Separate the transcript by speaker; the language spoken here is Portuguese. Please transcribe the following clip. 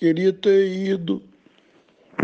Speaker 1: Queria ter ido.